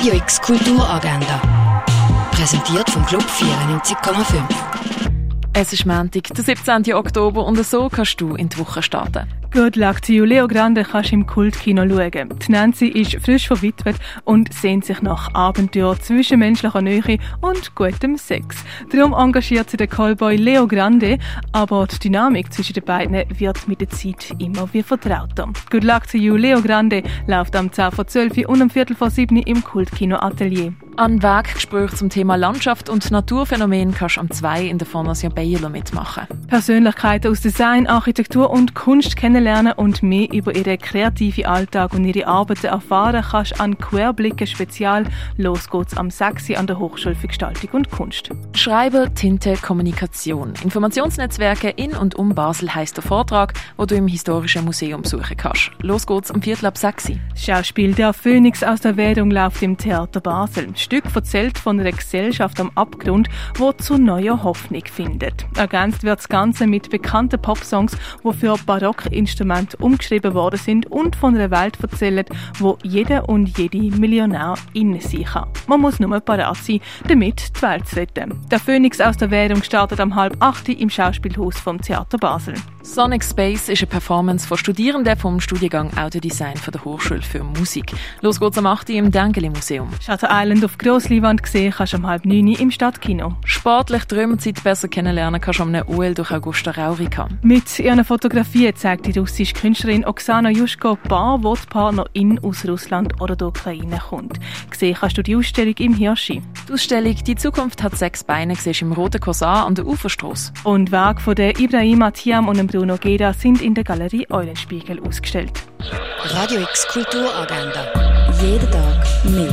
Radio X Kulturagenda. Präsentiert vom Club 94,5. Es ist Montag, der 17. Oktober und so kannst du in die Woche starten. Good luck to you. Leo Grande kannst du im Kultkino schauen. Die Nancy ist frisch verwitwet und sehnt sich nach Abenteuer, zwischenmenschlicher Nähe und gutem Sex. Darum engagiert sie den Callboy Leo Grande, aber die Dynamik zwischen den beiden wird mit der Zeit immer wie vertrauter. Good luck to you. Leo Grande läuft am 10 vor 12 und am Viertel vor 7 im Kultkino Atelier. An Weggespräch zum Thema Landschaft und Naturphänomen kannst du am 2 in der Fondation Bayerler mitmachen. Persönlichkeiten aus Design, Architektur und Kunst kennenlernen und mehr über ihren kreativen Alltag und ihre Arbeiten erfahren kannst an Querblicken Spezial. Los geht's am 6 an der Hochschule für Gestaltung und Kunst. Schreiber, Tinte, Kommunikation. Informationsnetzwerke in und um Basel heisst der Vortrag, wo du im Historischen Museum besuchen kannst. Los geht's am Viertel ab 6 Schauspiel Der Phönix aus der Währung läuft im Theater Basel. Stück erzählt von einer Gesellschaft am Abgrund, wo zu neuer Hoffnung findet. Ergänzt wird das Ganze mit bekannten Popsongs, die für Barockinstrumente umgeschrieben worden sind und von einer Welt erzählen, wo jeder und jede Millionär in sich kann. Man muss nur parat sein, damit die Welt zu retten. Der Phönix aus der Währung startet am halb acht im Schauspielhaus vom Theater Basel. Sonic Space ist eine Performance von Studierenden vom Studiengang Audiodesign von der Hochschule für Musik. Los geht's am 8. im Dengeli Museum. Shutter Island auf Grossleinwand gesehen kannst du um halb neun im Stadtkino. Sportlich die Römerzeit besser kennenlernen kannst du am OL durch Augusta Raurika. Mit ihren Fotografien zeigt die russische Künstlerin Oksana Juschko Paar, wo die Partnerin aus Russland oder der Ukraine kommt. Gesehen kannst du die Ausstellung im Hirschi. Die Ausstellung «Die Zukunft hat sechs Beine» siehst im Roten Korsar an der Uferstrasse. Und Werke von der Ibrahim Atiam und dem Bruno Geda sind in der Galerie Eulenspiegel ausgestellt. Radio X Kulturagenda. Jeden Tag mehr.